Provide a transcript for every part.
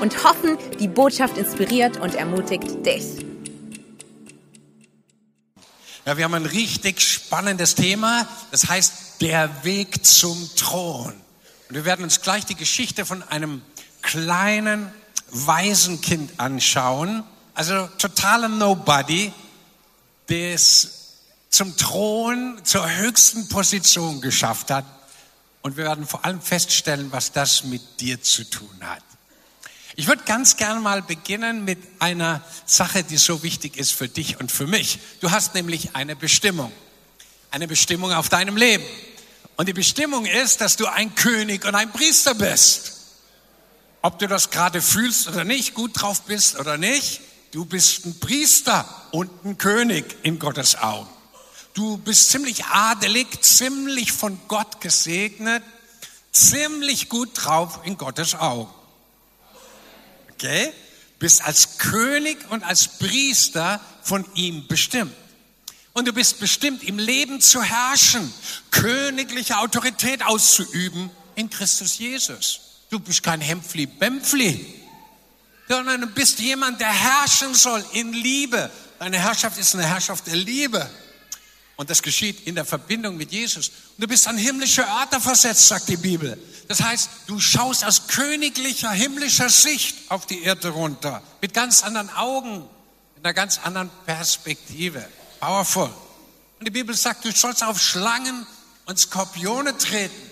und hoffen, die Botschaft inspiriert und ermutigt dich. Ja, wir haben ein richtig spannendes Thema. Das heißt, der Weg zum Thron. Und wir werden uns gleich die Geschichte von einem kleinen Waisenkind anschauen. Also totaler Nobody, das zum Thron, zur höchsten Position geschafft hat. Und wir werden vor allem feststellen, was das mit dir zu tun hat. Ich würde ganz gern mal beginnen mit einer Sache, die so wichtig ist für dich und für mich. Du hast nämlich eine Bestimmung. Eine Bestimmung auf deinem Leben. Und die Bestimmung ist, dass du ein König und ein Priester bist. Ob du das gerade fühlst oder nicht, gut drauf bist oder nicht, du bist ein Priester und ein König in Gottes Augen. Du bist ziemlich adelig, ziemlich von Gott gesegnet, ziemlich gut drauf in Gottes Augen. Okay? Bist als König und als Priester von ihm bestimmt. Und du bist bestimmt, im Leben zu herrschen, königliche Autorität auszuüben in Christus Jesus. Du bist kein Hempfli-Bempfli, sondern du bist jemand, der herrschen soll in Liebe. Deine Herrschaft ist eine Herrschaft der Liebe. Und das geschieht in der Verbindung mit Jesus. Und du bist an himmlische Örter versetzt, sagt die Bibel. Das heißt, du schaust aus königlicher, himmlischer Sicht auf die Erde runter. Mit ganz anderen Augen, mit einer ganz anderen Perspektive. Powerful. Und die Bibel sagt, du sollst auf Schlangen und Skorpione treten.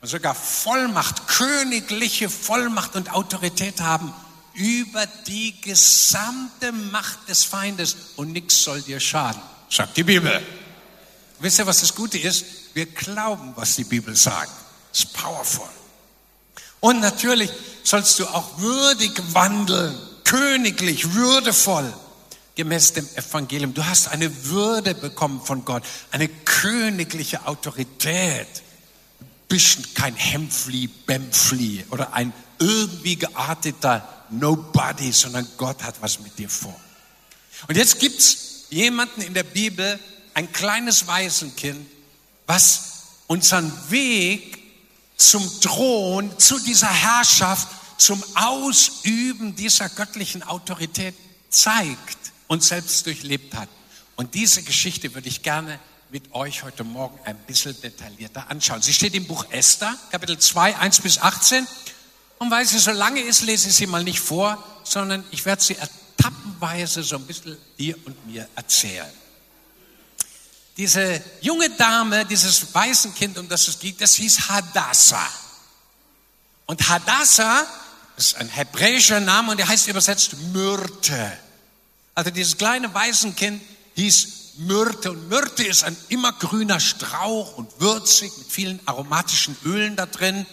Und sogar Vollmacht, königliche Vollmacht und Autorität haben über die gesamte Macht des Feindes. Und nichts soll dir schaden, sagt die Bibel. Wisst ihr, was das Gute ist? Wir glauben, was die Bibel sagt. Das ist powerful. Und natürlich sollst du auch würdig wandeln, königlich, würdevoll, gemäß dem Evangelium. Du hast eine Würde bekommen von Gott, eine königliche Autorität. Du bist kein Hempfli, Bempfli oder ein irgendwie gearteter Nobody, sondern Gott hat was mit dir vor. Und jetzt gibt's jemanden in der Bibel, ein kleines Waisenkind, was unseren Weg zum Thron, zu dieser Herrschaft, zum Ausüben dieser göttlichen Autorität zeigt und selbst durchlebt hat. Und diese Geschichte würde ich gerne mit euch heute Morgen ein bisschen detaillierter anschauen. Sie steht im Buch Esther, Kapitel 2, 1 bis 18. Und weil sie so lange ist, lese ich sie mal nicht vor, sondern ich werde sie etappenweise so ein bisschen dir und mir erzählen diese junge Dame, dieses Waisenkind, um das es geht, das hieß Hadassah. Und Hadassah ist ein hebräischer Name und der heißt übersetzt Myrte. Also dieses kleine Waisenkind hieß Myrte und Myrte ist ein immergrüner Strauch und würzig mit vielen aromatischen Ölen da drin.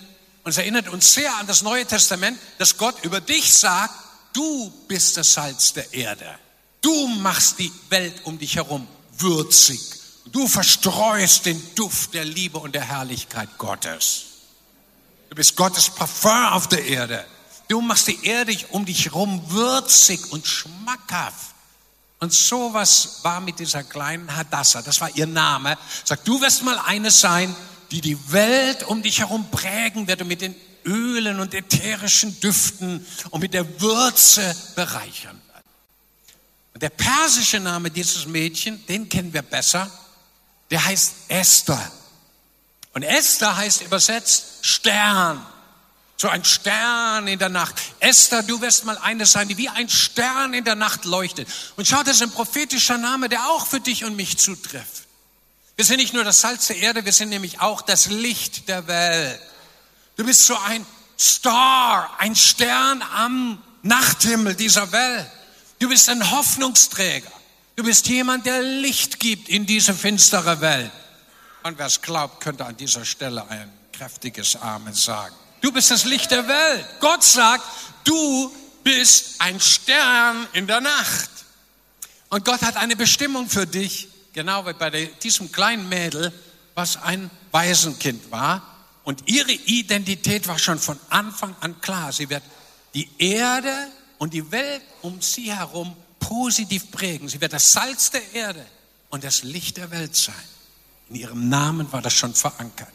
Und es erinnert uns sehr an das Neue Testament, dass Gott über dich sagt, du bist das Salz der Erde. Du machst die Welt um dich herum würzig Du verstreust den Duft der Liebe und der Herrlichkeit Gottes. Du bist Gottes Parfum auf der Erde. Du machst die Erde um dich herum würzig und schmackhaft. Und sowas war mit dieser kleinen Hadassah, das war ihr Name. Sagt, du wirst mal eine sein, die die Welt um dich herum prägen wird und mit den Ölen und ätherischen Düften und mit der Würze bereichern wird. Und der persische Name dieses Mädchen, den kennen wir besser der heißt Esther. Und Esther heißt übersetzt Stern. So ein Stern in der Nacht. Esther, du wirst mal eine sein, die wie ein Stern in der Nacht leuchtet. Und schau, das ist ein prophetischer Name, der auch für dich und mich zutrifft. Wir sind nicht nur das Salz der Erde, wir sind nämlich auch das Licht der Welt. Du bist so ein Star, ein Stern am Nachthimmel dieser Welt. Du bist ein Hoffnungsträger. Du bist jemand, der Licht gibt in diese finstere Welt. Und wer es glaubt, könnte an dieser Stelle ein kräftiges Amen sagen. Du bist das Licht der Welt. Gott sagt, du bist ein Stern in der Nacht. Und Gott hat eine Bestimmung für dich, genau wie bei diesem kleinen Mädel, was ein Waisenkind war. Und ihre Identität war schon von Anfang an klar. Sie wird die Erde und die Welt um sie herum positiv prägen. Sie wird das Salz der Erde und das Licht der Welt sein. In ihrem Namen war das schon verankert.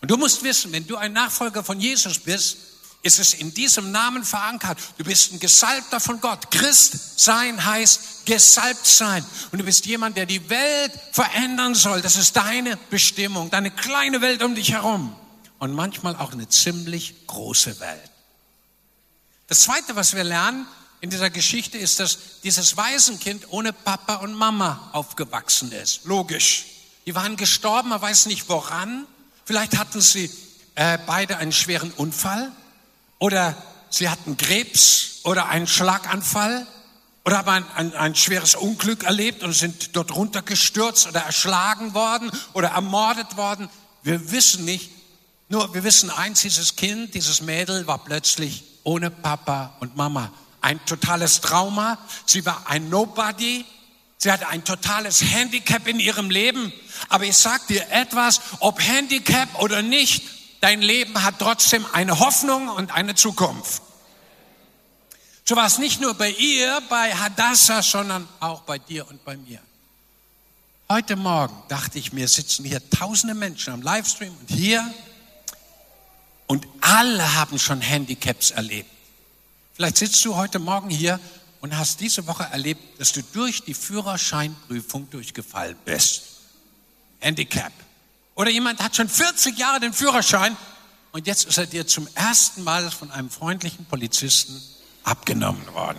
Und du musst wissen, wenn du ein Nachfolger von Jesus bist, ist es in diesem Namen verankert. Du bist ein Gesalbter von Gott. Christ sein heißt gesalbt sein. Und du bist jemand, der die Welt verändern soll. Das ist deine Bestimmung, deine kleine Welt um dich herum. Und manchmal auch eine ziemlich große Welt. Das Zweite, was wir lernen in dieser Geschichte, ist, dass dieses Waisenkind ohne Papa und Mama aufgewachsen ist. Logisch. Die waren gestorben, man weiß nicht woran. Vielleicht hatten sie äh, beide einen schweren Unfall oder sie hatten Krebs oder einen Schlaganfall oder haben ein, ein, ein schweres Unglück erlebt und sind dort runtergestürzt oder erschlagen worden oder ermordet worden. Wir wissen nicht. Nur wir wissen eins, dieses Kind, dieses Mädel war plötzlich ohne Papa und Mama. Ein totales Trauma. Sie war ein Nobody. Sie hatte ein totales Handicap in ihrem Leben. Aber ich sag dir etwas, ob Handicap oder nicht, dein Leben hat trotzdem eine Hoffnung und eine Zukunft. So war es nicht nur bei ihr, bei Hadassah, sondern auch bei dir und bei mir. Heute Morgen dachte ich mir, sitzen hier tausende Menschen am Livestream und hier und alle haben schon Handicaps erlebt. Vielleicht sitzt du heute Morgen hier und hast diese Woche erlebt, dass du durch die Führerscheinprüfung durchgefallen bist. Handicap. Oder jemand hat schon 40 Jahre den Führerschein und jetzt ist er dir zum ersten Mal von einem freundlichen Polizisten abgenommen worden.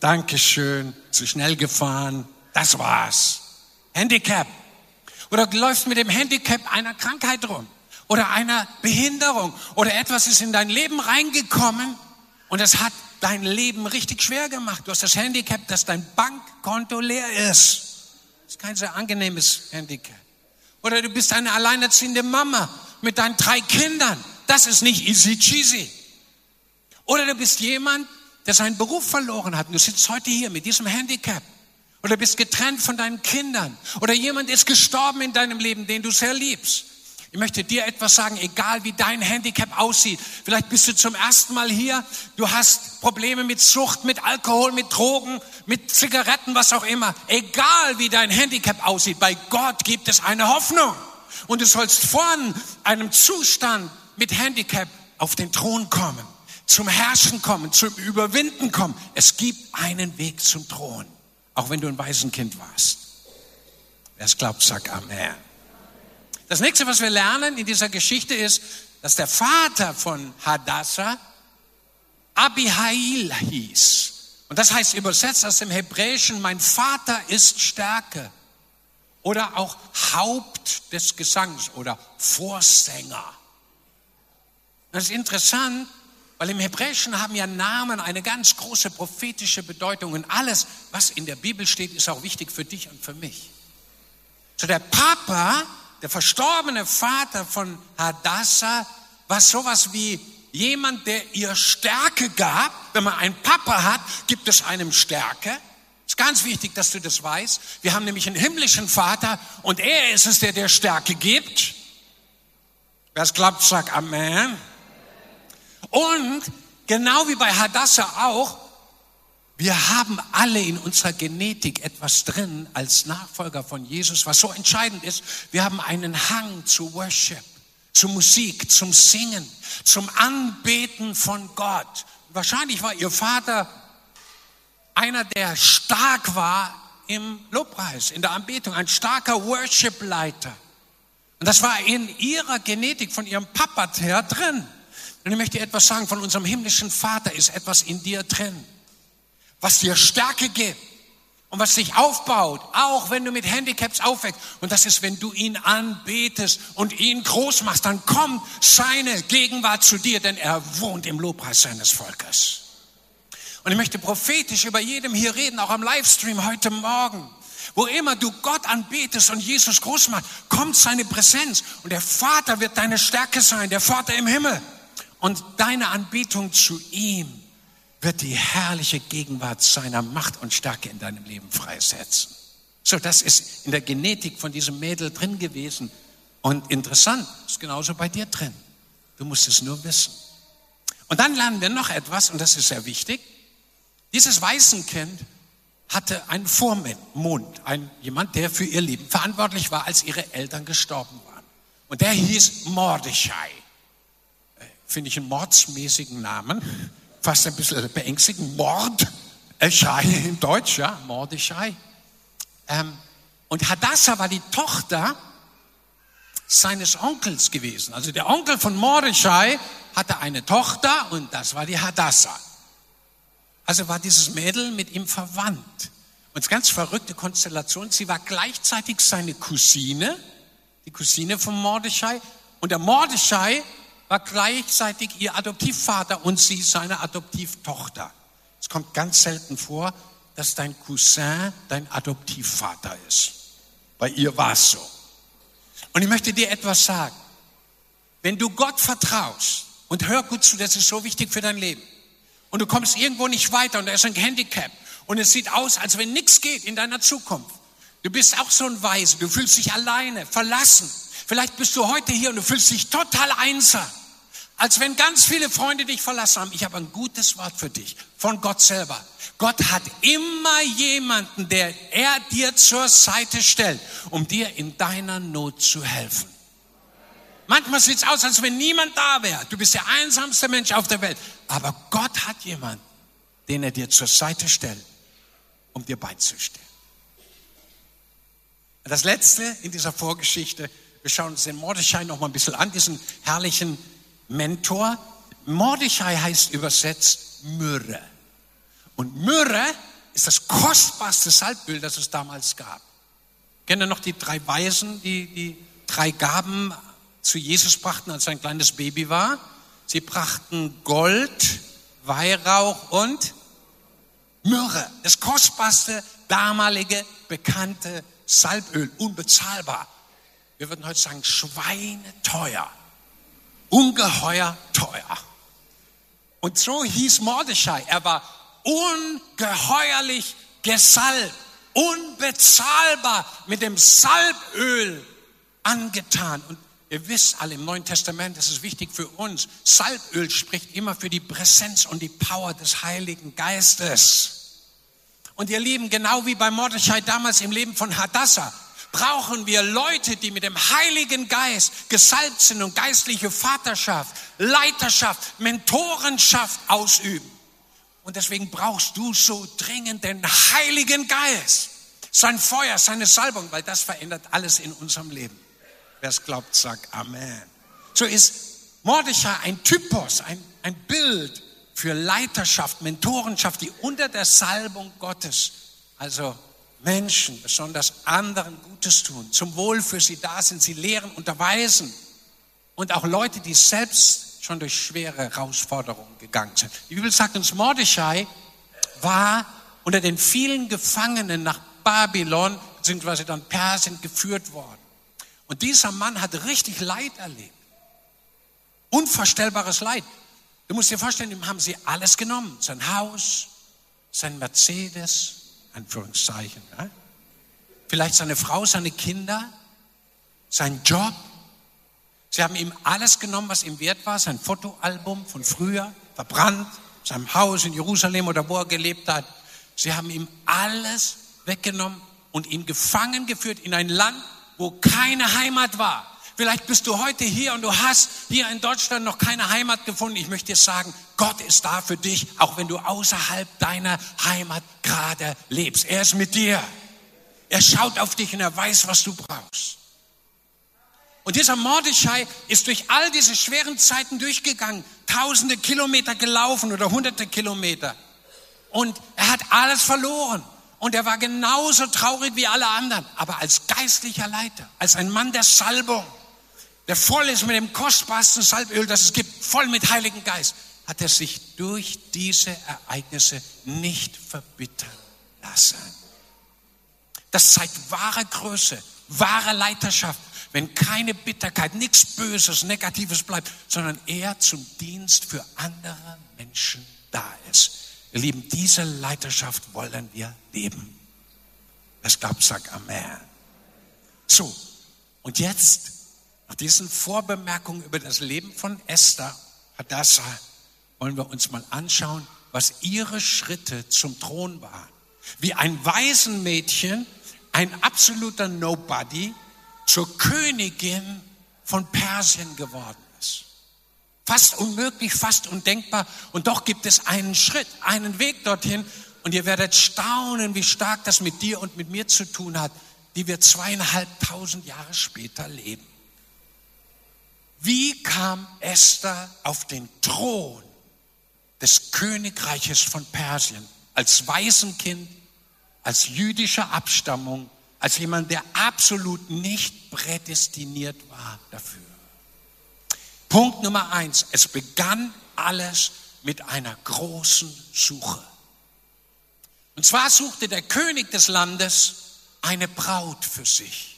Dankeschön, zu schnell gefahren, das war's. Handicap. Oder du läufst mit dem Handicap einer Krankheit rum oder einer Behinderung oder etwas ist in dein Leben reingekommen und es hat dein Leben richtig schwer gemacht. Du hast das Handicap, dass dein Bankkonto leer ist. Das ist kein sehr angenehmes Handicap. Oder du bist eine alleinerziehende Mama mit deinen drei Kindern. Das ist nicht easy cheesy. Oder du bist jemand, der seinen Beruf verloren hat und du sitzt heute hier mit diesem Handicap. Oder bist getrennt von deinen Kindern. Oder jemand ist gestorben in deinem Leben, den du sehr liebst. Ich möchte dir etwas sagen, egal wie dein Handicap aussieht. Vielleicht bist du zum ersten Mal hier, du hast Probleme mit Sucht, mit Alkohol, mit Drogen, mit Zigaretten, was auch immer. Egal wie dein Handicap aussieht, bei Gott gibt es eine Hoffnung. Und du sollst von einem Zustand mit Handicap auf den Thron kommen, zum Herrschen kommen, zum Überwinden kommen. Es gibt einen Weg zum Thron, auch wenn du ein Waisenkind warst. Wer es glaubt, sagt Amen. Das nächste, was wir lernen in dieser Geschichte ist, dass der Vater von Hadassah Abihail hieß. Und das heißt übersetzt aus dem Hebräischen, mein Vater ist Stärke. Oder auch Haupt des Gesangs oder Vorsänger. Das ist interessant, weil im Hebräischen haben ja Namen eine ganz große prophetische Bedeutung. Und alles, was in der Bibel steht, ist auch wichtig für dich und für mich. So der Papa der verstorbene Vater von Hadassah war sowas wie jemand, der ihr Stärke gab. Wenn man einen Papa hat, gibt es einem Stärke. Ist ganz wichtig, dass du das weißt. Wir haben nämlich einen himmlischen Vater und er ist es, der der Stärke gibt. Wer es glaubt, sagt Amen. Und genau wie bei Hadassah auch, wir haben alle in unserer Genetik etwas drin als Nachfolger von Jesus, was so entscheidend ist. Wir haben einen Hang zu Worship, zu Musik, zum Singen, zum Anbeten von Gott. Wahrscheinlich war Ihr Vater einer, der stark war im Lobpreis, in der Anbetung, ein starker Worship-Leiter. Und das war in ihrer Genetik von ihrem Papa her drin. Und ich möchte etwas sagen, von unserem himmlischen Vater ist etwas in dir drin was dir Stärke gibt und was dich aufbaut, auch wenn du mit Handicaps aufwächst. Und das ist, wenn du ihn anbetest und ihn groß machst, dann kommt seine Gegenwart zu dir, denn er wohnt im Lobpreis seines Volkes. Und ich möchte prophetisch über jedem hier reden, auch am Livestream heute Morgen. Wo immer du Gott anbetest und Jesus groß machst, kommt seine Präsenz und der Vater wird deine Stärke sein, der Vater im Himmel. Und deine Anbetung zu ihm wird die herrliche Gegenwart seiner Macht und Stärke in deinem Leben freisetzen. So, das ist in der Genetik von diesem Mädel drin gewesen. Und interessant, ist genauso bei dir drin. Du musst es nur wissen. Und dann lernen wir noch etwas, und das ist sehr wichtig. Dieses Waisenkind hatte einen Vormund, ein, jemand, der für ihr Leben verantwortlich war, als ihre Eltern gestorben waren. Und der hieß Mordechai. Äh, finde ich einen mordsmäßigen Namen, fast ein bisschen beängstigend. Mord, Eschai in Deutsch, ja, Mordechai. Ähm, und Hadassah war die Tochter seines Onkels gewesen. Also der Onkel von Mordechai hatte eine Tochter und das war die Hadassah. Also war dieses Mädel mit ihm verwandt. Und ganz verrückte Konstellation, sie war gleichzeitig seine Cousine, die Cousine von Mordechai, und der Mordechai war gleichzeitig ihr Adoptivvater und sie seine Adoptivtochter. Es kommt ganz selten vor, dass dein Cousin dein Adoptivvater ist. Bei ihr war es so. Und ich möchte dir etwas sagen. Wenn du Gott vertraust, und hör gut zu, das ist so wichtig für dein Leben, und du kommst irgendwo nicht weiter und da ist ein Handicap und es sieht aus, als wenn nichts geht in deiner Zukunft. Du bist auch so ein Weise, du fühlst dich alleine, verlassen. Vielleicht bist du heute hier und du fühlst dich total einsam. Als wenn ganz viele Freunde dich verlassen haben. Ich habe ein gutes Wort für dich von Gott selber. Gott hat immer jemanden, der er dir zur Seite stellt, um dir in deiner Not zu helfen. Manchmal sieht es aus, als wenn niemand da wäre. Du bist der einsamste Mensch auf der Welt. Aber Gott hat jemanden, den er dir zur Seite stellt, um dir beizustehen. Das letzte in dieser Vorgeschichte, wir schauen uns den Mordechai noch mal ein bisschen an, diesen herrlichen Mentor. Mordechai heißt übersetzt Myrrhe. Und Myrrhe ist das kostbarste Salböl, das es damals gab. Kennt ihr noch die drei Weisen, die die drei Gaben zu Jesus brachten, als er ein kleines Baby war? Sie brachten Gold, Weihrauch und Myrrhe. Das kostbarste damalige bekannte Salböl, unbezahlbar. Wir würden heute sagen, schweineteuer ungeheuer teuer. Und so hieß Mordechai. Er war ungeheuerlich gesalbt, unbezahlbar mit dem Salböl angetan. Und ihr wisst alle im Neuen Testament, das ist wichtig für uns, Salböl spricht immer für die Präsenz und die Power des Heiligen Geistes. Und ihr Lieben, genau wie bei Mordechai damals im Leben von Hadassah, brauchen wir Leute, die mit dem Heiligen Geist gesalbt sind und geistliche Vaterschaft, Leiterschaft, Mentorenschaft ausüben. Und deswegen brauchst du so dringend den Heiligen Geist, sein Feuer, seine Salbung, weil das verändert alles in unserem Leben. Wer es glaubt, sagt Amen. So ist Mordechai ein Typus, ein, ein Bild für Leiterschaft, Mentorenschaft, die unter der Salbung Gottes, also Menschen, besonders anderen Gutes tun, zum Wohl für sie da sind, sie lehren, unterweisen und auch Leute, die selbst schon durch schwere Herausforderungen gegangen sind. Die Bibel sagt uns, Mordechai war unter den vielen Gefangenen nach Babylon beziehungsweise dann Persien geführt worden. Und dieser Mann hat richtig Leid erlebt. Unvorstellbares Leid. Du musst dir vorstellen, ihm haben sie alles genommen. Sein Haus, sein Mercedes, Anführungszeichen. Ja? Vielleicht seine Frau, seine Kinder, sein Job. Sie haben ihm alles genommen, was ihm wert war, sein Fotoalbum von früher, verbrannt, seinem Haus in Jerusalem oder wo er gelebt hat. Sie haben ihm alles weggenommen und ihn gefangen geführt in ein Land, wo keine Heimat war. Vielleicht bist du heute hier und du hast hier in Deutschland noch keine Heimat gefunden. Ich möchte dir sagen, Gott ist da für dich, auch wenn du außerhalb deiner Heimat gerade lebst. Er ist mit dir. Er schaut auf dich und er weiß, was du brauchst. Und dieser Mordechai ist durch all diese schweren Zeiten durchgegangen, tausende Kilometer gelaufen oder hunderte Kilometer. Und er hat alles verloren. Und er war genauso traurig wie alle anderen, aber als geistlicher Leiter, als ein Mann der Salbung, der voll ist mit dem kostbarsten Salböl, das es gibt, voll mit Heiligen Geist, hat er sich durch diese Ereignisse nicht verbittern lassen. Das zeigt wahre Größe, wahre Leiterschaft, wenn keine Bitterkeit, nichts Böses, Negatives bleibt, sondern er zum Dienst für andere Menschen da ist. Ihr Lieben, diese Leiterschaft wollen wir leben. Es glaubt, sagt Amen. So, und jetzt, nach diesen Vorbemerkungen über das Leben von Esther, Hadassah, wollen wir uns mal anschauen, was ihre Schritte zum Thron waren. Wie ein Waisenmädchen, ein absoluter Nobody, zur Königin von Persien geworden ist. Fast unmöglich, fast undenkbar. Und doch gibt es einen Schritt, einen Weg dorthin. Und ihr werdet staunen, wie stark das mit dir und mit mir zu tun hat, die wir zweieinhalbtausend Jahre später leben. Wie kam Esther auf den Thron des Königreiches von Persien als Waisenkind, als jüdischer Abstammung, als jemand, der absolut nicht prädestiniert war dafür? Punkt Nummer eins, es begann alles mit einer großen Suche. Und zwar suchte der König des Landes eine Braut für sich.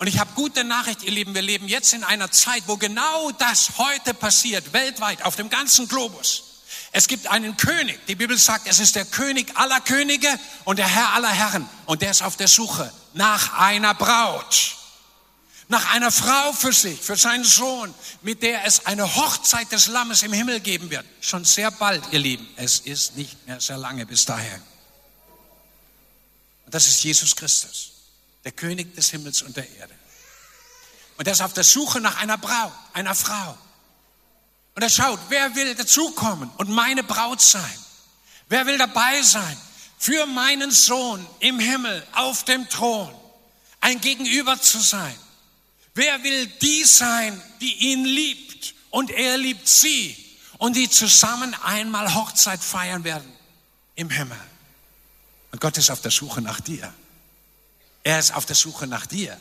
Und ich habe gute Nachricht, ihr Lieben, wir leben jetzt in einer Zeit, wo genau das heute passiert, weltweit, auf dem ganzen Globus. Es gibt einen König, die Bibel sagt, es ist der König aller Könige und der Herr aller Herren. Und der ist auf der Suche nach einer Braut, nach einer Frau für sich, für seinen Sohn, mit der es eine Hochzeit des Lammes im Himmel geben wird. Schon sehr bald, ihr Lieben. Es ist nicht mehr sehr lange bis dahin. Und das ist Jesus Christus, der König des Himmels und der Erde. Und er ist auf der Suche nach einer Braut, einer Frau. Und er schaut, wer will dazukommen und meine Braut sein? Wer will dabei sein für meinen Sohn im Himmel auf dem Thron? Ein Gegenüber zu sein. Wer will die sein, die ihn liebt und er liebt sie und die zusammen einmal Hochzeit feiern werden im Himmel? Und Gott ist auf der Suche nach dir. Er ist auf der Suche nach dir.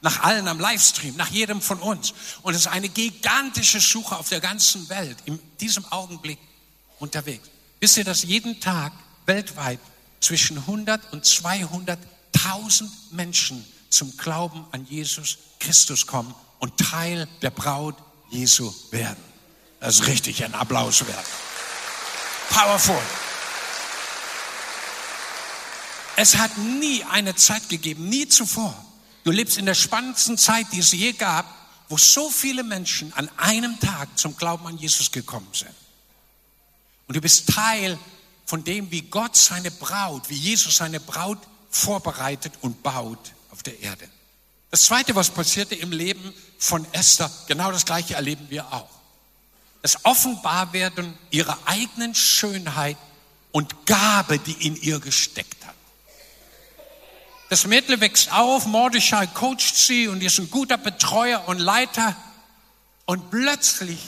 Nach allen am Livestream, nach jedem von uns. Und es ist eine gigantische Suche auf der ganzen Welt, in diesem Augenblick unterwegs. Wisst ihr, dass jeden Tag weltweit zwischen 100 und 200.000 Menschen zum Glauben an Jesus Christus kommen und Teil der Braut Jesu werden? Das ist richtig ein Applaus wert. Powerful. Es hat nie eine Zeit gegeben, nie zuvor. Du lebst in der spannendsten Zeit, die es je gab, wo so viele Menschen an einem Tag zum Glauben an Jesus gekommen sind. Und du bist Teil von dem, wie Gott seine Braut, wie Jesus seine Braut vorbereitet und baut auf der Erde. Das Zweite, was passierte im Leben von Esther, genau das Gleiche erleben wir auch. Das Offenbarwerden ihrer eigenen Schönheit und Gabe, die in ihr gesteckt. Das Mädel wächst auf, Mordechai coacht sie und ist ein guter Betreuer und Leiter. Und plötzlich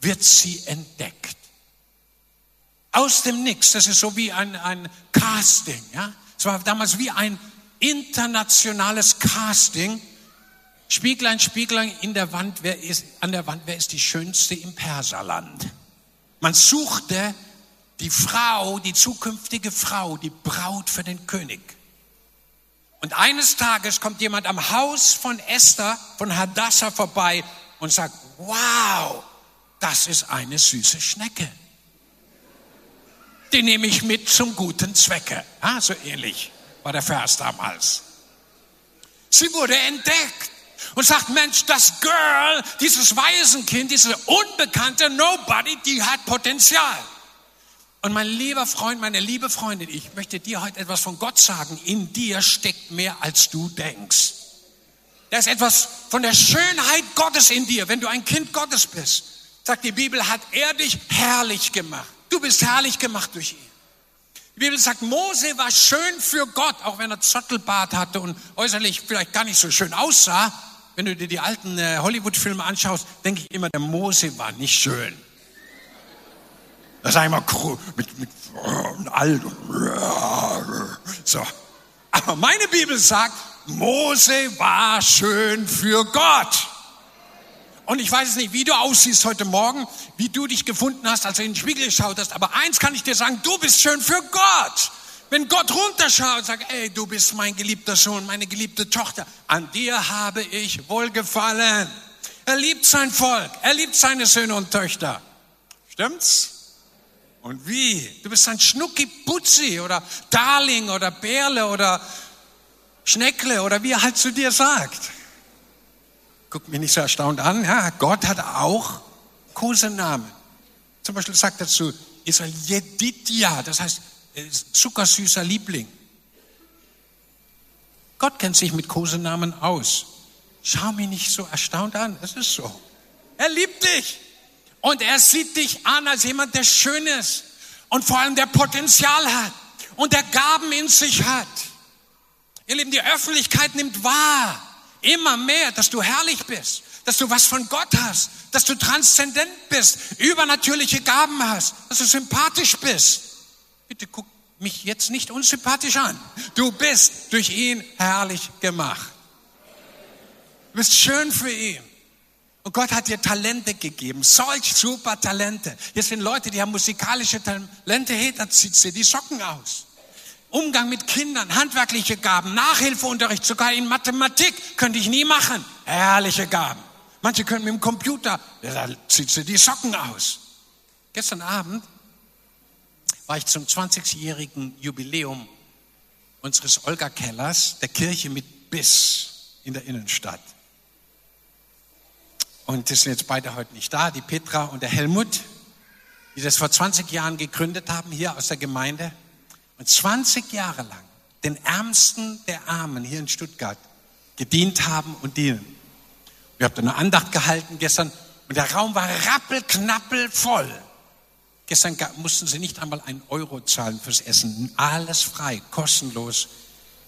wird sie entdeckt. Aus dem Nix. Das ist so wie ein, ein Casting. Ja? Es war damals wie ein internationales Casting. Spieglein, Spieglein in der Wand, wer ist, an der Wand, wer ist die schönste im Perserland? Man suchte die Frau, die zukünftige Frau, die Braut für den König. Und eines Tages kommt jemand am Haus von Esther, von Hadassah vorbei und sagt, wow, das ist eine süße Schnecke. Die nehme ich mit zum guten Zwecke. Ah, so ähnlich war der Vers damals. Sie wurde entdeckt und sagt, Mensch, das Girl, dieses Waisenkind, diese unbekannte Nobody, die hat Potenzial. Und mein lieber Freund, meine liebe Freundin, ich möchte dir heute etwas von Gott sagen. In dir steckt mehr, als du denkst. Da ist etwas von der Schönheit Gottes in dir, wenn du ein Kind Gottes bist. Sagt die Bibel, hat er dich herrlich gemacht. Du bist herrlich gemacht durch ihn. Die Bibel sagt, Mose war schön für Gott, auch wenn er Zottelbart hatte und äußerlich vielleicht gar nicht so schön aussah. Wenn du dir die alten äh, Hollywood-Filme anschaust, denke ich immer, der Mose war nicht schön. Das ist einmal mit, mit alt. So. Aber meine Bibel sagt, Mose war schön für Gott. Und ich weiß nicht, wie du aussiehst heute Morgen, wie du dich gefunden hast, als du in den Spiegel geschaut hast. Aber eins kann ich dir sagen, du bist schön für Gott. Wenn Gott runterschaut und sagt, ey, du bist mein geliebter Sohn, meine geliebte Tochter, an dir habe ich wohlgefallen. Er liebt sein Volk, er liebt seine Söhne und Töchter. Stimmt's? Und wie? Du bist ein Schnucki-Putzi oder Darling oder Bärle oder Schneckle oder wie er halt zu dir sagt. Guck mich nicht so erstaunt an. Ja, Gott hat auch Kosenamen. Zum Beispiel sagt er zu Israel Jedidja, das heißt zuckersüßer Liebling. Gott kennt sich mit Kosenamen aus. Schau mich nicht so erstaunt an, es ist so. Er liebt dich und er sieht dich an als jemand, der schön ist und vor allem der Potenzial hat und der Gaben in sich hat. Ihr Lieben, die Öffentlichkeit nimmt wahr, immer mehr, dass du herrlich bist, dass du was von Gott hast, dass du transzendent bist, übernatürliche Gaben hast, dass du sympathisch bist. Bitte guck mich jetzt nicht unsympathisch an. Du bist durch ihn herrlich gemacht. Du bist schön für ihn. Und Gott hat dir Talente gegeben, solch super Talente. Hier sind Leute, die haben musikalische Talente, hey, da zieht sie die Socken aus. Umgang mit Kindern, handwerkliche Gaben, Nachhilfeunterricht, sogar in Mathematik könnte ich nie machen. Herrliche Gaben. Manche können mit dem Computer, da zieht sie die Socken aus. Gestern Abend war ich zum 20-jährigen Jubiläum unseres Olga-Kellers, der Kirche mit Biss in der Innenstadt. Und die sind jetzt beide heute nicht da, die Petra und der Helmut, die das vor 20 Jahren gegründet haben, hier aus der Gemeinde. Und 20 Jahre lang den Ärmsten der Armen hier in Stuttgart gedient haben und dienen. Wir haben eine Andacht gehalten gestern und der Raum war rappelknappel voll. Gestern mussten sie nicht einmal einen Euro zahlen fürs Essen. Alles frei, kostenlos.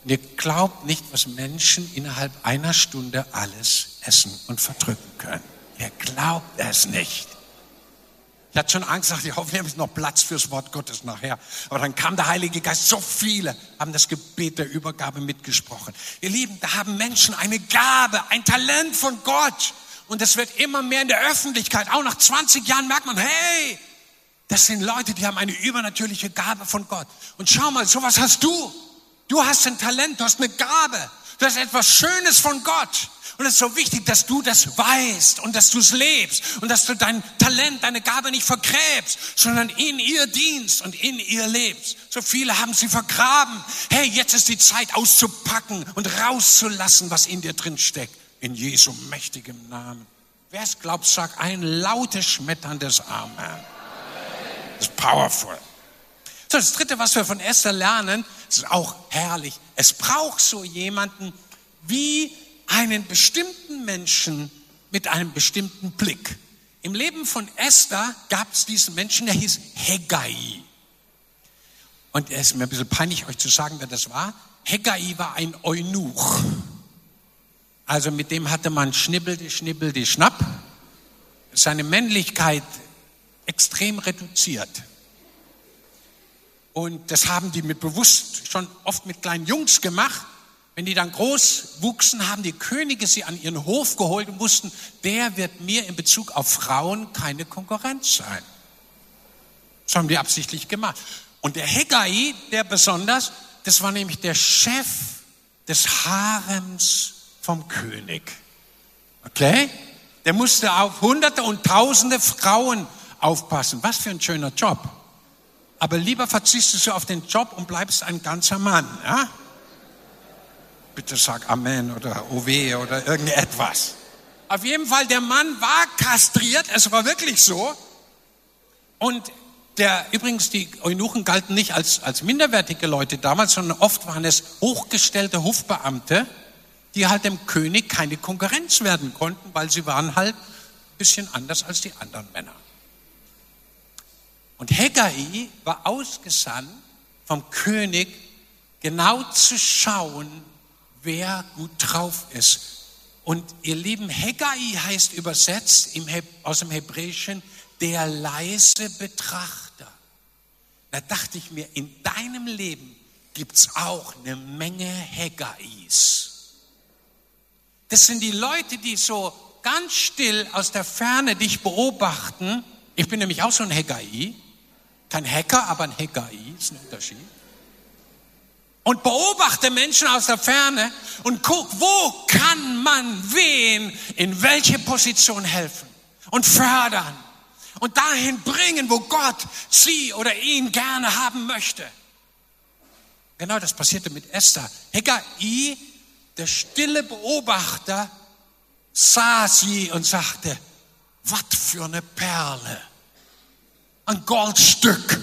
Und ihr glaubt nicht, was Menschen innerhalb einer Stunde alles essen und verdrücken können. Ihr glaubt es nicht. Ich hatte schon Angst, dachte, ich hoffe, wir haben noch Platz fürs Wort Gottes nachher. Aber dann kam der Heilige Geist. So viele haben das Gebet der Übergabe mitgesprochen. Ihr Lieben, da haben Menschen eine Gabe, ein Talent von Gott. Und es wird immer mehr in der Öffentlichkeit. Auch nach 20 Jahren merkt man, hey, das sind Leute, die haben eine übernatürliche Gabe von Gott. Und schau mal, sowas hast du. Du hast ein Talent, du hast eine Gabe. Du hast etwas Schönes von Gott. Und es ist so wichtig, dass du das weißt und dass du es lebst und dass du dein Talent, deine Gabe nicht vergräbst, sondern in ihr dienst und in ihr lebst. So viele haben sie vergraben. Hey, jetzt ist die Zeit auszupacken und rauszulassen, was in dir drin steckt. In Jesu mächtigem Namen. Wer es glaubt, sagt ein lautes, schmetterndes Amen. Das ist powerful. So, das dritte, was wir von Esther lernen, ist auch herrlich. Es braucht so jemanden wie einen bestimmten Menschen mit einem bestimmten Blick. Im Leben von Esther gab es diesen Menschen, der hieß Hegai. Und es ist mir ein bisschen peinlich, euch zu sagen, wer das war. Hegai war ein Eunuch. Also mit dem hatte man Schnibbel, Schnibbel, die Schnapp. Seine Männlichkeit extrem reduziert. Und das haben die mit bewusst schon oft mit kleinen Jungs gemacht. Wenn die dann groß wuchsen, haben die Könige sie an ihren Hof geholt und wussten, der wird mir in Bezug auf Frauen keine Konkurrenz sein. Das haben die absichtlich gemacht. Und der Hegai, der besonders, das war nämlich der Chef des Harems vom König. Okay? Der musste auf Hunderte und Tausende Frauen aufpassen. Was für ein schöner Job. Aber lieber verzichtest du auf den Job und bleibst ein ganzer Mann. Ja? Bitte sag Amen oder Owe oder irgendetwas. Auf jeden Fall, der Mann war kastriert, es war wirklich so. Und der, übrigens, die Eunuchen galten nicht als, als minderwertige Leute damals, sondern oft waren es hochgestellte Hofbeamte, die halt dem König keine Konkurrenz werden konnten, weil sie waren halt ein bisschen anders als die anderen Männer. Und Hegai war ausgesandt vom König, genau zu schauen, wer gut drauf ist. Und ihr Lieben, Hegai heißt übersetzt im aus dem Hebräischen der leise Betrachter. Da dachte ich mir, in deinem Leben gibt es auch eine Menge Hegais. Das sind die Leute, die so ganz still aus der Ferne dich beobachten. Ich bin nämlich auch so ein Hegai. Kein Hacker, aber ein Hegai, ist ein Unterschied und beobachte Menschen aus der Ferne und guck, wo kann man wen in welche Position helfen und fördern und dahin bringen, wo Gott sie oder ihn gerne haben möchte. Genau das passierte mit Esther. Hegai, der stille Beobachter, sah sie und sagte, was für eine Perle, ein Goldstück,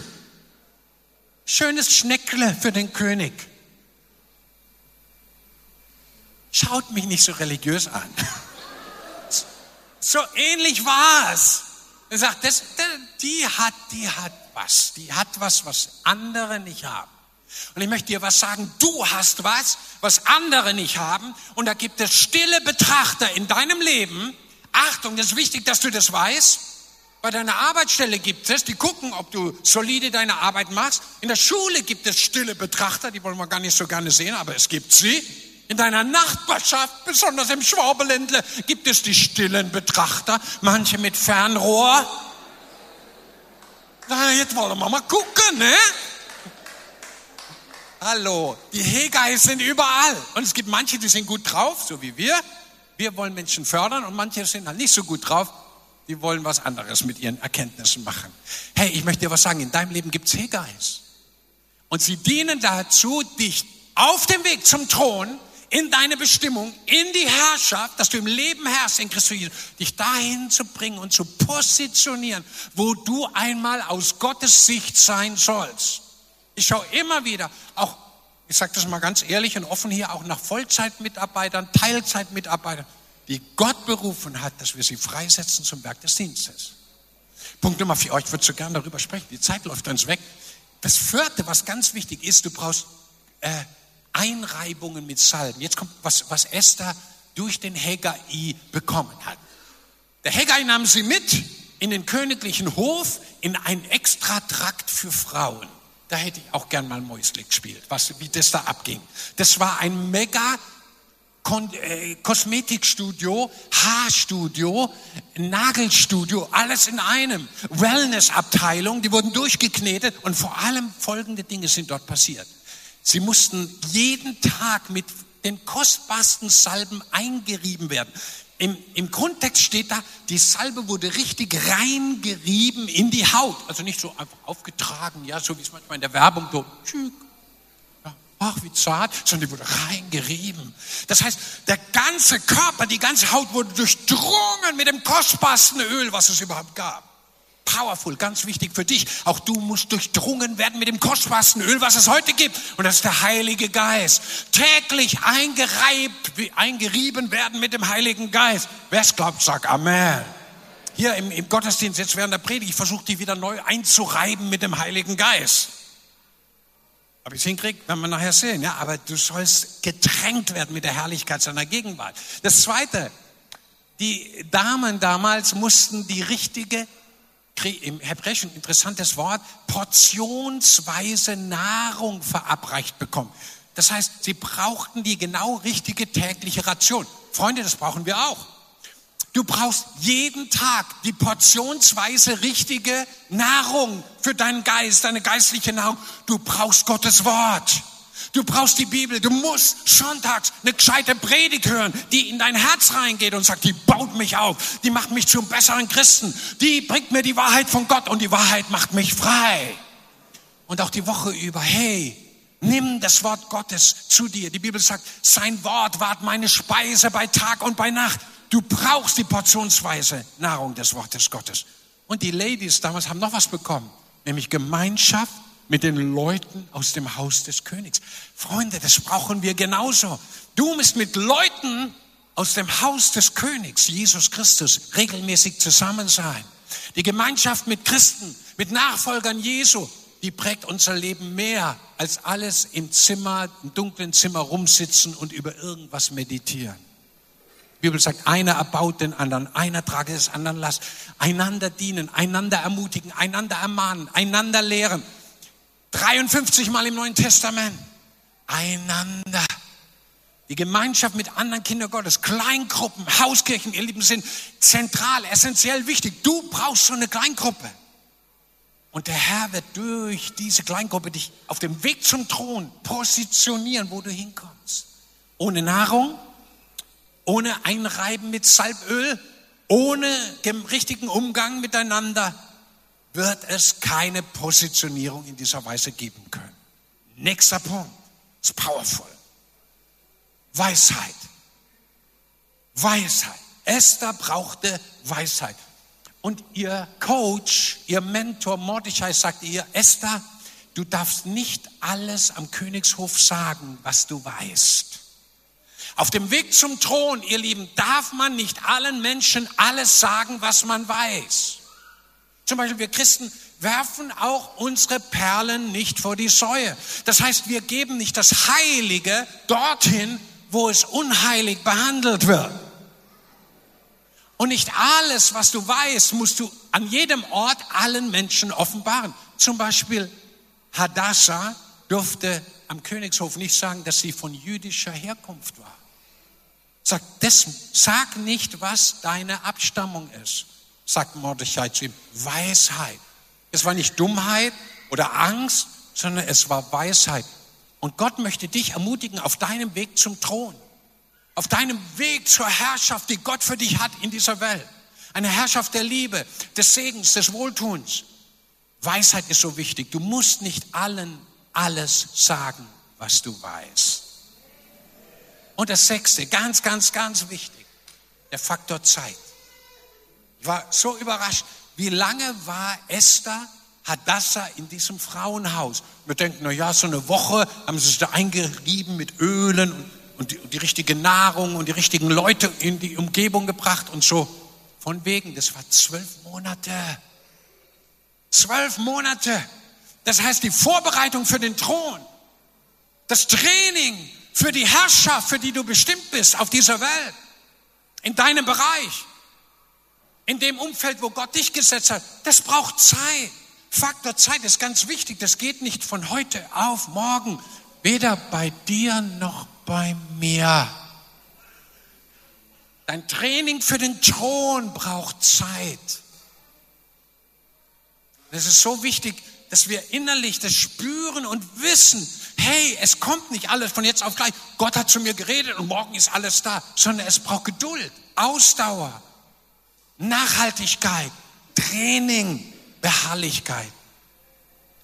schönes Schneckle für den König. Schaut mich nicht so religiös an. So ähnlich war es. Er sagt, das, die hat, die hat was. Die hat was, was andere nicht haben. Und ich möchte dir was sagen. Du hast was, was andere nicht haben. Und da gibt es stille Betrachter in deinem Leben. Achtung, das ist wichtig, dass du das weißt. Bei deiner Arbeitsstelle gibt es, die gucken, ob du solide deine Arbeit machst. In der Schule gibt es stille Betrachter, die wollen wir gar nicht so gerne sehen, aber es gibt sie. In deiner Nachbarschaft, besonders im Schwabeländle, gibt es die stillen Betrachter, manche mit Fernrohr. Na, jetzt wollen wir mal gucken, ne? Hallo, die Hegais sind überall. Und es gibt manche, die sind gut drauf, so wie wir. Wir wollen Menschen fördern und manche sind halt nicht so gut drauf. Die wollen was anderes mit ihren Erkenntnissen machen. Hey, ich möchte dir was sagen. In deinem Leben gibt es Hegais. Und sie dienen dazu, dich auf dem Weg zum Thron in deine Bestimmung, in die Herrschaft, dass du im Leben herrschst in Christus Jesus, dich dahin zu bringen und zu positionieren, wo du einmal aus Gottes Sicht sein sollst. Ich schaue immer wieder, auch, ich sage das mal ganz ehrlich und offen hier, auch nach Vollzeitmitarbeitern, Teilzeitmitarbeitern, die Gott berufen hat, dass wir sie freisetzen zum Werk des Dienstes. Punkt Nummer vier, oh, ich würde so gerne darüber sprechen, die Zeit läuft uns weg. Das vierte, was ganz wichtig ist, du brauchst äh, Einreibungen mit Salben. Jetzt kommt, was, was Esther durch den Hegai bekommen hat. Der Hegai nahm sie mit in den königlichen Hof in einen Extratrakt für Frauen. Da hätte ich auch gern mal Mäusle gespielt, was, wie das da abging. Das war ein mega äh, Kosmetikstudio, Haarstudio, Nagelstudio, alles in einem. Wellnessabteilung, die wurden durchgeknetet und vor allem folgende Dinge sind dort passiert. Sie mussten jeden Tag mit den kostbarsten Salben eingerieben werden. Im, Im Grundtext steht da, die Salbe wurde richtig reingerieben in die Haut. Also nicht so einfach aufgetragen, ja, so wie es manchmal in der Werbung so, ja, ach, wie zart, sondern die wurde reingerieben. Das heißt, der ganze Körper, die ganze Haut wurde durchdrungen mit dem kostbarsten Öl, was es überhaupt gab powerful, ganz wichtig für dich. Auch du musst durchdrungen werden mit dem kostbarsten Öl, was es heute gibt. Und das ist der Heilige Geist. Täglich eingereibt, eingerieben werden mit dem Heiligen Geist. Wer es glaubt, sagt Amen. Hier im, im Gottesdienst, jetzt während der Predigt, ich versuche die wieder neu einzureiben mit dem Heiligen Geist. Ob ich es hinkriege, werden wir nachher sehen. Ja, aber du sollst getränkt werden mit der Herrlichkeit seiner Gegenwart. Das Zweite, die Damen damals mussten die richtige im Hebräischen interessantes Wort, portionsweise Nahrung verabreicht bekommen. Das heißt, sie brauchten die genau richtige tägliche Ration. Freunde, das brauchen wir auch. Du brauchst jeden Tag die portionsweise richtige Nahrung für deinen Geist, deine geistliche Nahrung. Du brauchst Gottes Wort. Du brauchst die Bibel. Du musst sonntags eine gescheite Predigt hören, die in dein Herz reingeht und sagt, die baut mich auf. Die macht mich zum besseren Christen. Die bringt mir die Wahrheit von Gott und die Wahrheit macht mich frei. Und auch die Woche über, hey, nimm das Wort Gottes zu dir. Die Bibel sagt, sein Wort ward meine Speise bei Tag und bei Nacht. Du brauchst die portionsweise Nahrung des Wortes Gottes. Und die Ladies damals haben noch was bekommen, nämlich Gemeinschaft mit den Leuten aus dem Haus des Königs. Freunde, das brauchen wir genauso. Du musst mit Leuten aus dem Haus des Königs, Jesus Christus, regelmäßig zusammen sein. Die Gemeinschaft mit Christen, mit Nachfolgern Jesu, die prägt unser Leben mehr als alles im Zimmer, im dunklen Zimmer rumsitzen und über irgendwas meditieren. Die Bibel sagt, einer erbaut den anderen, einer trage des anderen Last, einander dienen, einander ermutigen, einander ermahnen, einander lehren. 53 Mal im Neuen Testament. Einander. Die Gemeinschaft mit anderen Kindern Gottes, Kleingruppen, Hauskirchen, ihr Lieben, sind zentral, essentiell wichtig. Du brauchst so eine Kleingruppe. Und der Herr wird durch diese Kleingruppe dich auf dem Weg zum Thron positionieren, wo du hinkommst. Ohne Nahrung, ohne Einreiben mit Salböl, ohne dem richtigen Umgang miteinander wird es keine Positionierung in dieser Weise geben können. Nächster Punkt. Ist powerful. Weisheit. Weisheit. Esther brauchte Weisheit. Und ihr Coach, ihr Mentor Mordechai sagte ihr, Esther, du darfst nicht alles am Königshof sagen, was du weißt. Auf dem Weg zum Thron, ihr Lieben, darf man nicht allen Menschen alles sagen, was man weiß. Zum Beispiel wir Christen werfen auch unsere Perlen nicht vor die Säue. Das heißt, wir geben nicht das Heilige dorthin, wo es unheilig behandelt wird. Und nicht alles, was du weißt, musst du an jedem Ort allen Menschen offenbaren. Zum Beispiel Hadassah durfte am Königshof nicht sagen, dass sie von jüdischer Herkunft war. Sag, das, sag nicht, was deine Abstammung ist, sagt Mordechai zu ihm. Weisheit. Es war nicht Dummheit oder Angst, sondern es war Weisheit. Und Gott möchte dich ermutigen auf deinem Weg zum Thron, auf deinem Weg zur Herrschaft, die Gott für dich hat in dieser Welt. Eine Herrschaft der Liebe, des Segens, des Wohltuns. Weisheit ist so wichtig. Du musst nicht allen alles sagen, was du weißt. Und das sechste, ganz, ganz, ganz wichtig, der Faktor Zeit. Ich war so überrascht, wie lange war Esther Hadassah in diesem Frauenhaus? Wir denken, na ja, so eine Woche haben sie sich da eingerieben mit Ölen und, und, die, und die richtige Nahrung und die richtigen Leute in die Umgebung gebracht und so. Von wegen, das war zwölf Monate. Zwölf Monate. Das heißt, die Vorbereitung für den Thron, das Training für die Herrschaft, für die du bestimmt bist auf dieser Welt, in deinem Bereich, in dem Umfeld, wo Gott dich gesetzt hat, das braucht Zeit. Faktor Zeit ist ganz wichtig. Das geht nicht von heute auf morgen, weder bei dir noch bei mir. Dein Training für den Thron braucht Zeit. Es ist so wichtig, dass wir innerlich das spüren und wissen, hey, es kommt nicht alles von jetzt auf gleich. Gott hat zu mir geredet und morgen ist alles da, sondern es braucht Geduld, Ausdauer, Nachhaltigkeit, Training, Beharrlichkeit.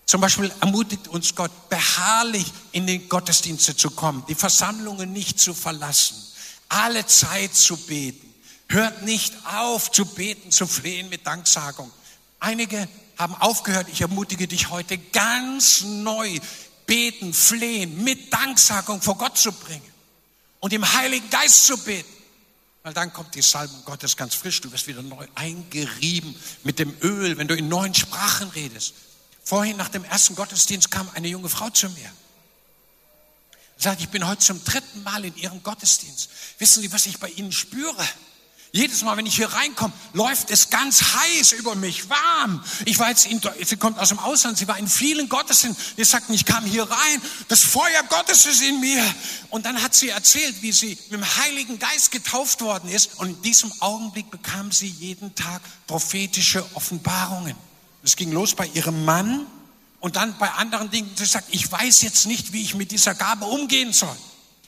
Zum Beispiel ermutigt uns Gott, beharrlich in den Gottesdienste zu kommen, die Versammlungen nicht zu verlassen, alle Zeit zu beten. Hört nicht auf zu beten, zu flehen mit Danksagung. Einige haben aufgehört. Ich ermutige dich heute ganz neu beten, flehen, mit Danksagung vor Gott zu bringen und im Heiligen Geist zu beten. Weil dann kommt die Salbung Gottes ganz frisch. Du wirst wieder neu eingerieben mit dem Öl, wenn du in neuen Sprachen redest. Vorhin nach dem ersten Gottesdienst kam eine junge Frau zu mir. Sagt, ich bin heute zum dritten Mal in Ihrem Gottesdienst. Wissen Sie, was ich bei Ihnen spüre? Jedes Mal, wenn ich hier reinkomme, läuft es ganz heiß über mich, warm. Ich war jetzt, in, sie kommt aus dem Ausland, sie war in vielen Gottesdiensten. Sie sagten, ich kam hier rein, das Feuer Gottes ist in mir. Und dann hat sie erzählt, wie sie mit dem Heiligen Geist getauft worden ist. Und in diesem Augenblick bekam sie jeden Tag prophetische Offenbarungen. Es ging los bei ihrem Mann und dann bei anderen Dingen. Sie sagt, ich weiß jetzt nicht, wie ich mit dieser Gabe umgehen soll.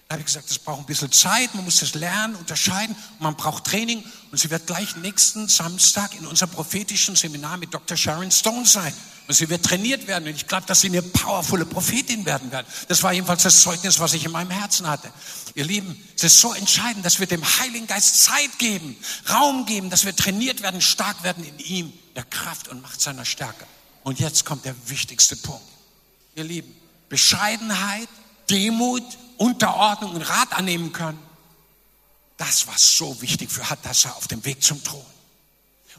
Da habe ich gesagt, das braucht ein bisschen Zeit, man muss das lernen, unterscheiden, man braucht Training. Und sie wird gleich nächsten Samstag in unserem prophetischen Seminar mit Dr. Sharon Stone sein. Und sie wird trainiert werden. Und ich glaube, dass sie eine powervolle Prophetin werden wird. Das war jedenfalls das Zeugnis, was ich in meinem Herzen hatte. Ihr Lieben, es ist so entscheidend, dass wir dem Heiligen Geist Zeit geben, Raum geben, dass wir trainiert werden, stark werden in ihm, der Kraft und Macht seiner Stärke. Und jetzt kommt der wichtigste Punkt. Ihr Lieben, Bescheidenheit, Demut, Unterordnung und Rat annehmen können. Das war so wichtig für Hadassah auf dem Weg zum Thron.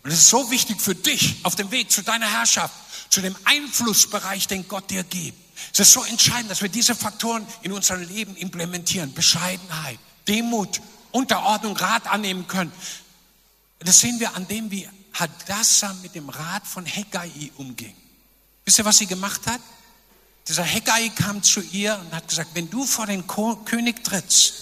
Und es ist so wichtig für dich auf dem Weg zu deiner Herrschaft, zu dem Einflussbereich, den Gott dir gibt. Es ist so entscheidend, dass wir diese Faktoren in unserem Leben implementieren. Bescheidenheit, Demut, Unterordnung, Rat annehmen können. Das sehen wir an dem, wie Hadassah mit dem Rat von Hegai umging. Wisst ihr, was sie gemacht hat? Dieser Heggai kam zu ihr und hat gesagt, wenn du vor den König trittst,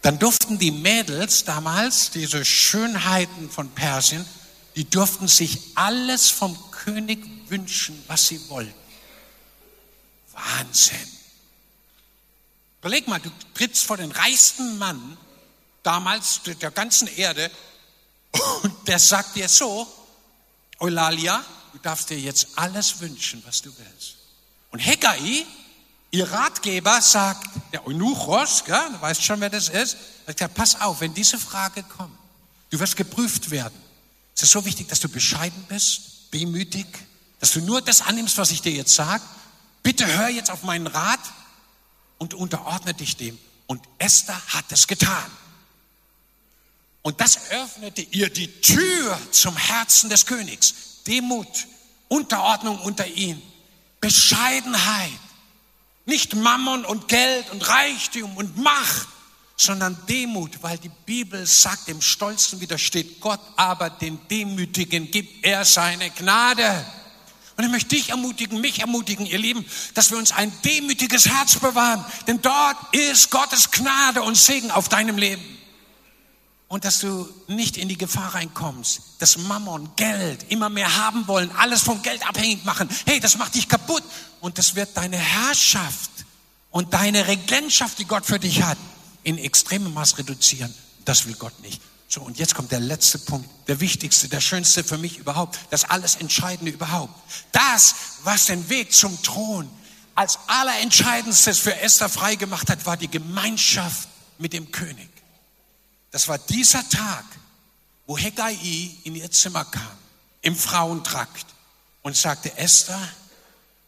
dann durften die Mädels damals, diese Schönheiten von Persien, die durften sich alles vom König wünschen, was sie wollten. Wahnsinn. Überleg mal, du trittst vor den reichsten Mann damals der ganzen Erde und der sagt dir so, Eulalia, du darfst dir jetzt alles wünschen, was du willst. Und Hegai, ihr Ratgeber, sagt, der Eunuchos, gell, du weißt schon, wer das ist, hat gesagt, pass auf, wenn diese Frage kommt, du wirst geprüft werden. Es ist so wichtig, dass du bescheiden bist, demütig, dass du nur das annimmst, was ich dir jetzt sage. Bitte hör jetzt auf meinen Rat und unterordne dich dem. Und Esther hat es getan. Und das öffnete ihr die Tür zum Herzen des Königs. Demut, Unterordnung unter ihn, Bescheidenheit. Nicht Mammon und Geld und Reichtum und Macht, sondern Demut, weil die Bibel sagt, dem Stolzen widersteht Gott, aber den Demütigen gibt er seine Gnade. Und ich möchte dich ermutigen, mich ermutigen, ihr Lieben, dass wir uns ein demütiges Herz bewahren, denn dort ist Gottes Gnade und Segen auf deinem Leben und dass du nicht in die Gefahr reinkommst, dass Mammon, Geld, immer mehr haben wollen, alles vom Geld abhängig machen. Hey, das macht dich kaputt und das wird deine Herrschaft und deine Regentschaft, die Gott für dich hat, in extremem Maß reduzieren. Das will Gott nicht. So, und jetzt kommt der letzte Punkt, der wichtigste, der schönste für mich überhaupt, das alles Entscheidende überhaupt. Das, was den Weg zum Thron als allerentscheidendstes für Esther freigemacht hat, war die Gemeinschaft mit dem König. Das war dieser Tag, wo Hegai in ihr Zimmer kam, im Frauentrakt und sagte, Esther,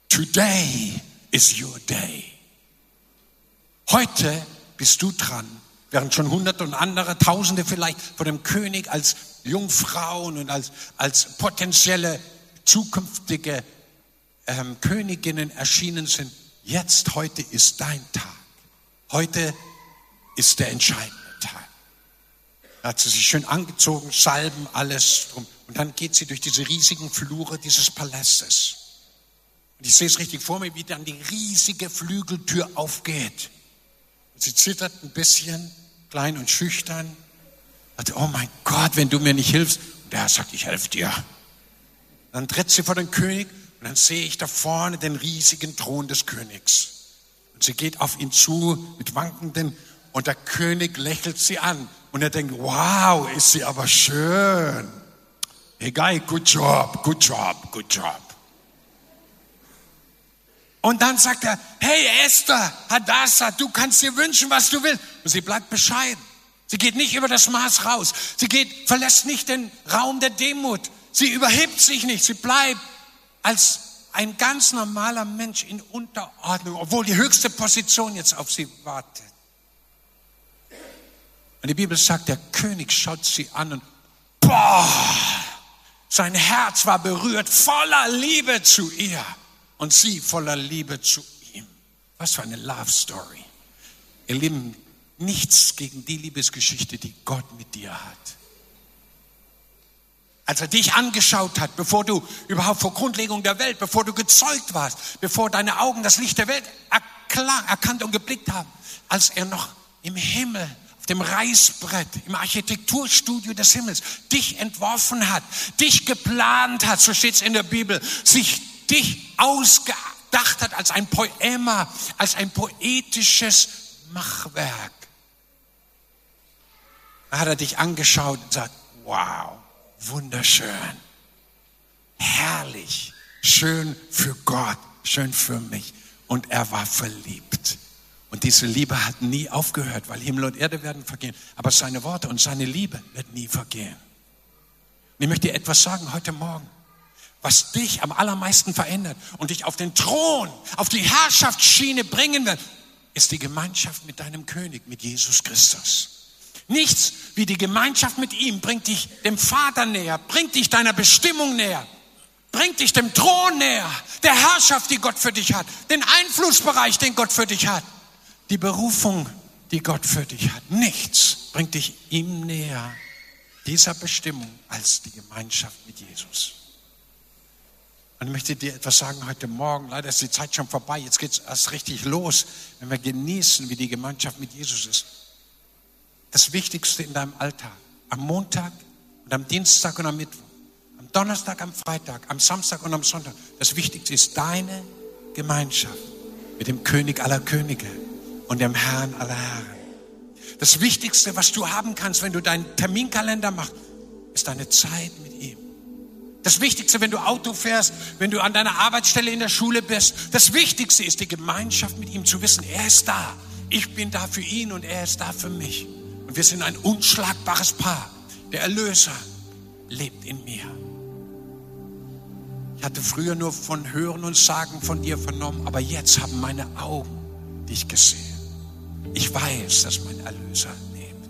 today is your day. Heute bist du dran, während schon hunderte und andere, tausende vielleicht vor dem König als Jungfrauen und als, als potenzielle zukünftige ähm, Königinnen erschienen sind. Jetzt, heute ist dein Tag. Heute ist der entscheidende. Da hat sie sich schön angezogen, Salben, alles drum. Und dann geht sie durch diese riesigen Flure dieses Palastes. Und ich sehe es richtig vor mir, wie dann die riesige Flügeltür aufgeht. Und sie zittert ein bisschen, klein und schüchtern. Sagt, oh mein Gott, wenn du mir nicht hilfst. Und der Herr sagt, ich helfe dir. Dann tritt sie vor den König und dann sehe ich da vorne den riesigen Thron des Königs. Und sie geht auf ihn zu mit wankenden und der König lächelt sie an und er denkt, wow, ist sie aber schön. Egal, good job, good job, good job. Und dann sagt er, hey Esther, Hadassah, du kannst dir wünschen, was du willst. Und sie bleibt bescheiden. Sie geht nicht über das Maß raus. Sie geht, verlässt nicht den Raum der Demut. Sie überhebt sich nicht. Sie bleibt als ein ganz normaler Mensch in Unterordnung, obwohl die höchste Position jetzt auf sie wartet. Und die Bibel sagt, der König schaut sie an und boah, sein Herz war berührt, voller Liebe zu ihr und sie voller Liebe zu ihm. Was für eine Love Story. Ihr Lieben, nichts gegen die Liebesgeschichte, die Gott mit dir hat. Als er dich angeschaut hat, bevor du überhaupt vor Grundlegung der Welt, bevor du gezeugt warst, bevor deine Augen das Licht der Welt erkannt und geblickt haben, als er noch im Himmel dem Reißbrett, im Architekturstudio des Himmels, dich entworfen hat, dich geplant hat, so steht es in der Bibel, sich dich ausgedacht hat als ein Poema, als ein poetisches Machwerk. Da hat er dich angeschaut und sagt, wow, wunderschön, herrlich, schön für Gott, schön für mich. Und er war verliebt. Und diese Liebe hat nie aufgehört, weil Himmel und Erde werden vergehen. Aber seine Worte und seine Liebe wird nie vergehen. Und ich möchte dir etwas sagen heute Morgen, was dich am allermeisten verändert und dich auf den Thron, auf die Herrschaftsschiene bringen wird, ist die Gemeinschaft mit deinem König, mit Jesus Christus. Nichts wie die Gemeinschaft mit ihm bringt dich dem Vater näher, bringt dich deiner Bestimmung näher, bringt dich dem Thron näher, der Herrschaft, die Gott für dich hat, den Einflussbereich, den Gott für dich hat die Berufung, die Gott für dich hat. Nichts bringt dich ihm näher, dieser Bestimmung, als die Gemeinschaft mit Jesus. Und ich möchte dir etwas sagen heute Morgen. Leider ist die Zeit schon vorbei. Jetzt geht es erst richtig los, wenn wir genießen, wie die Gemeinschaft mit Jesus ist. Das Wichtigste in deinem Alltag. Am Montag und am Dienstag und am Mittwoch. Am Donnerstag, am Freitag, am Samstag und am Sonntag. Das Wichtigste ist deine Gemeinschaft mit dem König aller Könige und dem Herrn aller Herren. Das Wichtigste, was du haben kannst, wenn du deinen Terminkalender machst, ist deine Zeit mit ihm. Das Wichtigste, wenn du Auto fährst, wenn du an deiner Arbeitsstelle in der Schule bist, das Wichtigste ist die Gemeinschaft mit ihm zu wissen, er ist da. Ich bin da für ihn und er ist da für mich. Und wir sind ein unschlagbares Paar. Der Erlöser lebt in mir. Ich hatte früher nur von Hören und Sagen von dir vernommen, aber jetzt haben meine Augen dich gesehen. Ich weiß, dass mein Erlöser lebt.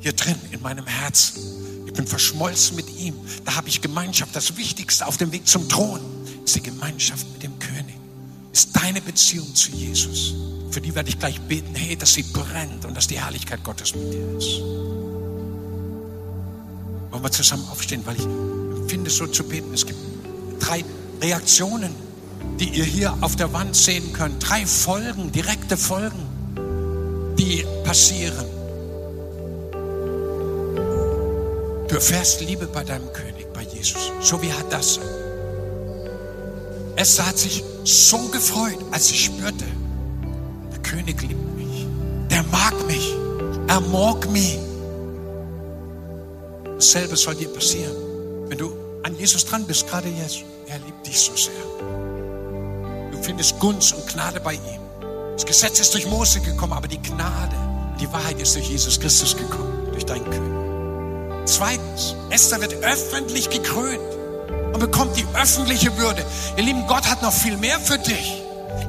Hier drin, in meinem Herzen. Ich bin verschmolzen mit ihm. Da habe ich Gemeinschaft. Das Wichtigste auf dem Weg zum Thron ist die Gemeinschaft mit dem König. Ist deine Beziehung zu Jesus. Für die werde ich gleich beten, hey, dass sie brennt und dass die Herrlichkeit Gottes mit dir ist. Wollen wir zusammen aufstehen, weil ich empfinde so zu beten. Es gibt drei Reaktionen, die ihr hier auf der Wand sehen könnt. Drei Folgen, direkte Folgen, passieren. Du erfährst Liebe bei deinem König, bei Jesus, so wie Hadassah. Esther hat sich so gefreut, als sie spürte, der König liebt mich, der mag mich, er mag mich. Dasselbe soll dir passieren, wenn du an Jesus dran bist, gerade jetzt. Er liebt dich so sehr. Du findest Gunst und Gnade bei ihm. Das Gesetz ist durch Mose gekommen, aber die Gnade, die Wahrheit ist durch Jesus Christus gekommen, durch deinen König. Zweitens, Esther wird öffentlich gekrönt und bekommt die öffentliche Würde. Ihr Lieben, Gott hat noch viel mehr für dich.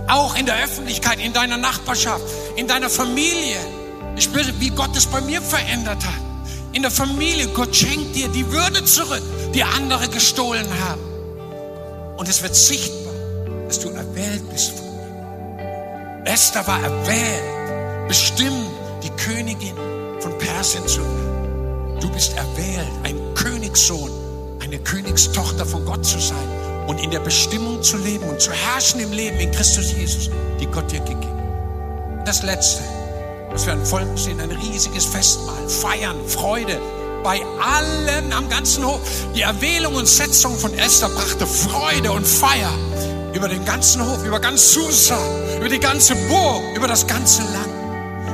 Auch in der Öffentlichkeit, in deiner Nachbarschaft, in deiner Familie. Ich spüre, wie Gott es bei mir verändert hat in der Familie. Gott schenkt dir die Würde zurück, die andere gestohlen haben. Und es wird sichtbar, dass du erwählt bist von. Esther war erwählt, bestimmt, die Königin von Persien zu werden. Du bist erwählt, ein Königssohn, eine Königstochter von Gott zu sein und in der Bestimmung zu leben und zu herrschen im Leben in Christus Jesus, die Gott dir gegeben. Das Letzte was wir an Volk sehen, ein riesiges Festmahl, Feiern, Freude bei allen am ganzen Hof. Die Erwählung und Setzung von Esther brachte Freude und Feier über den ganzen Hof, über ganz Susa, über die ganze Burg, über das ganze Land.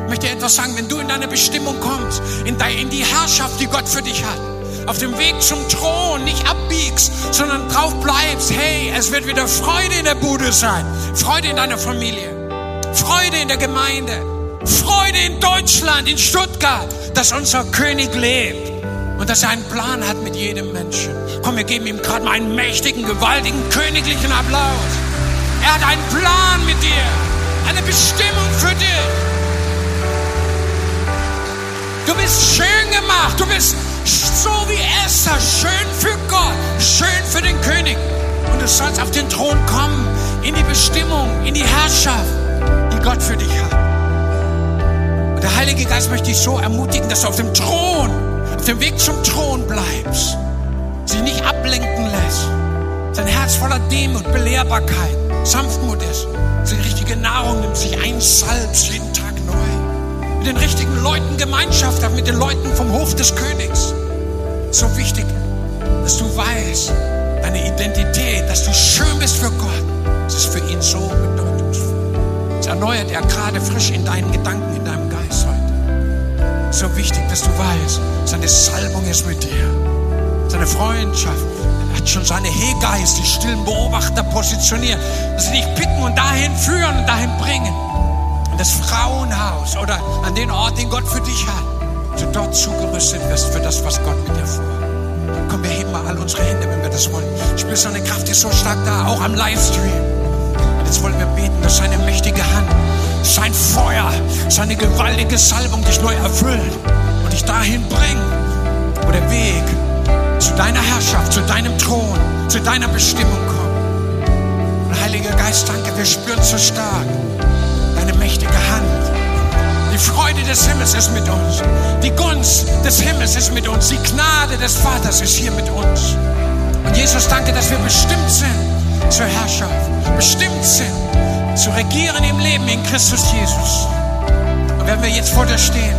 Ich möchte etwas sagen, wenn du in deine Bestimmung kommst, in, die Herrschaft, die Gott für dich hat, auf dem Weg zum Thron nicht abbiegst, sondern drauf bleibst, hey, es wird wieder Freude in der Bude sein, Freude in deiner Familie, Freude in der Gemeinde, Freude in Deutschland, in Stuttgart, dass unser König lebt und dass er einen Plan hat mit jedem Menschen. Komm, wir geben ihm gerade mal einen mächtigen, gewaltigen, königlichen Applaus. Er hat einen Plan mit dir, eine Bestimmung für dich. Du bist schön gemacht, du bist so wie Esther, schön für Gott, schön für den König. Und du sollst auf den Thron kommen, in die Bestimmung, in die Herrschaft, die Gott für dich hat. Und der Heilige Geist möchte dich so ermutigen, dass du auf dem Thron, auf dem Weg zum Thron bleibst, sich nicht ablenken lässt, sein Herz voller Demut, Belehrbarkeit, Sanftmut ist, die richtige Nahrung nimmt, sich einsalbst jeden Tag neu, mit den richtigen Leuten Gemeinschaft hat, mit den Leuten vom Hof des Königs. So wichtig, dass du weißt, deine Identität, dass du schön bist für Gott, das ist für ihn so bedeutungsvoll. Es erneuert er gerade frisch in deinen Gedanken, in deinem so wichtig, dass du weißt, seine Salbung ist mit dir. Seine Freundschaft. Hat schon seine Hegeist, die stillen Beobachter positioniert, dass sie dich picken und dahin führen und dahin bringen. In das Frauenhaus oder an den Ort, den Gott für dich hat. Dass du dort zugerüstet wirst für das, was Gott mit dir vorhat. Komm, wir heben mal all unsere Hände, wenn wir das wollen. Spürst du, seine Kraft ist so stark da, auch am Livestream. Jetzt wollen wir beten, dass seine mächtige Hand sein Feuer, seine gewaltige Salbung dich neu erfüllt und dich dahin bringt, wo der Weg zu deiner Herrschaft, zu deinem Thron, zu deiner Bestimmung kommt. Und Heiliger Geist, danke, wir spüren so stark deine mächtige Hand. Die Freude des Himmels ist mit uns. Die Gunst des Himmels ist mit uns. Die Gnade des Vaters ist hier mit uns. Und Jesus, danke, dass wir bestimmt sind zur Herrschaft. Bestimmt sind zu regieren im Leben in Christus Jesus. Und wenn wir jetzt vor dir stehen,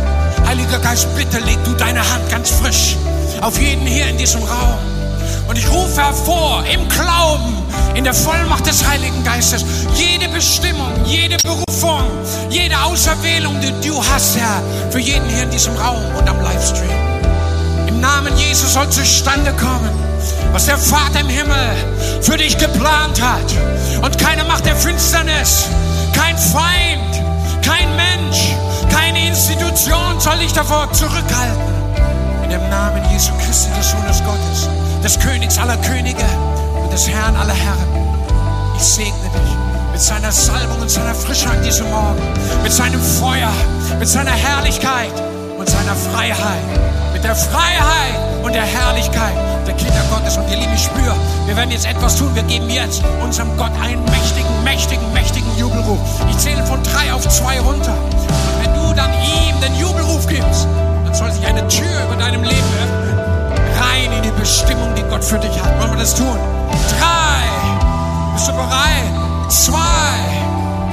Heiliger Geist, bitte leg du deine Hand ganz frisch auf jeden hier in diesem Raum. Und ich rufe hervor im Glauben, in der Vollmacht des Heiligen Geistes, jede Bestimmung, jede Berufung, jede Auserwählung, die du hast, Herr, für jeden hier in diesem Raum und am Livestream. Im Namen Jesus soll zustande kommen. Was der Vater im Himmel für dich geplant hat. Und keine Macht der Finsternis, kein Feind, kein Mensch, keine Institution soll dich davor zurückhalten. In dem Namen Jesu Christi, des Sohnes Gottes, des Königs aller Könige und des Herrn aller Herren. Ich segne dich mit seiner Salbung und seiner Frische an diesem Morgen, mit seinem Feuer, mit seiner Herrlichkeit und seiner Freiheit, mit der Freiheit und der Herrlichkeit der Kinder Gottes. Und ihr Lieben, ich spüre, wir werden jetzt etwas tun. Wir geben jetzt unserem Gott einen mächtigen, mächtigen, mächtigen Jubelruf. Ich zähle von drei auf zwei runter. Und wenn du dann ihm den Jubelruf gibst, dann soll sich eine Tür über deinem Leben öffnen. Rein in die Bestimmung, die Gott für dich hat. Wollen wir das tun? Drei. Bist du bereit? Zwei.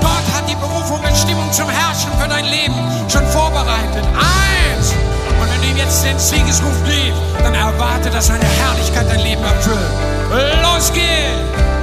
Gott hat die Berufung, Bestimmung zum Herrschen für dein Leben schon vorbereitet. Eins. Ihm jetzt den Siegesruf gibst, dann erwarte, dass seine Herrlichkeit dein Leben erfüllt. Los geht's!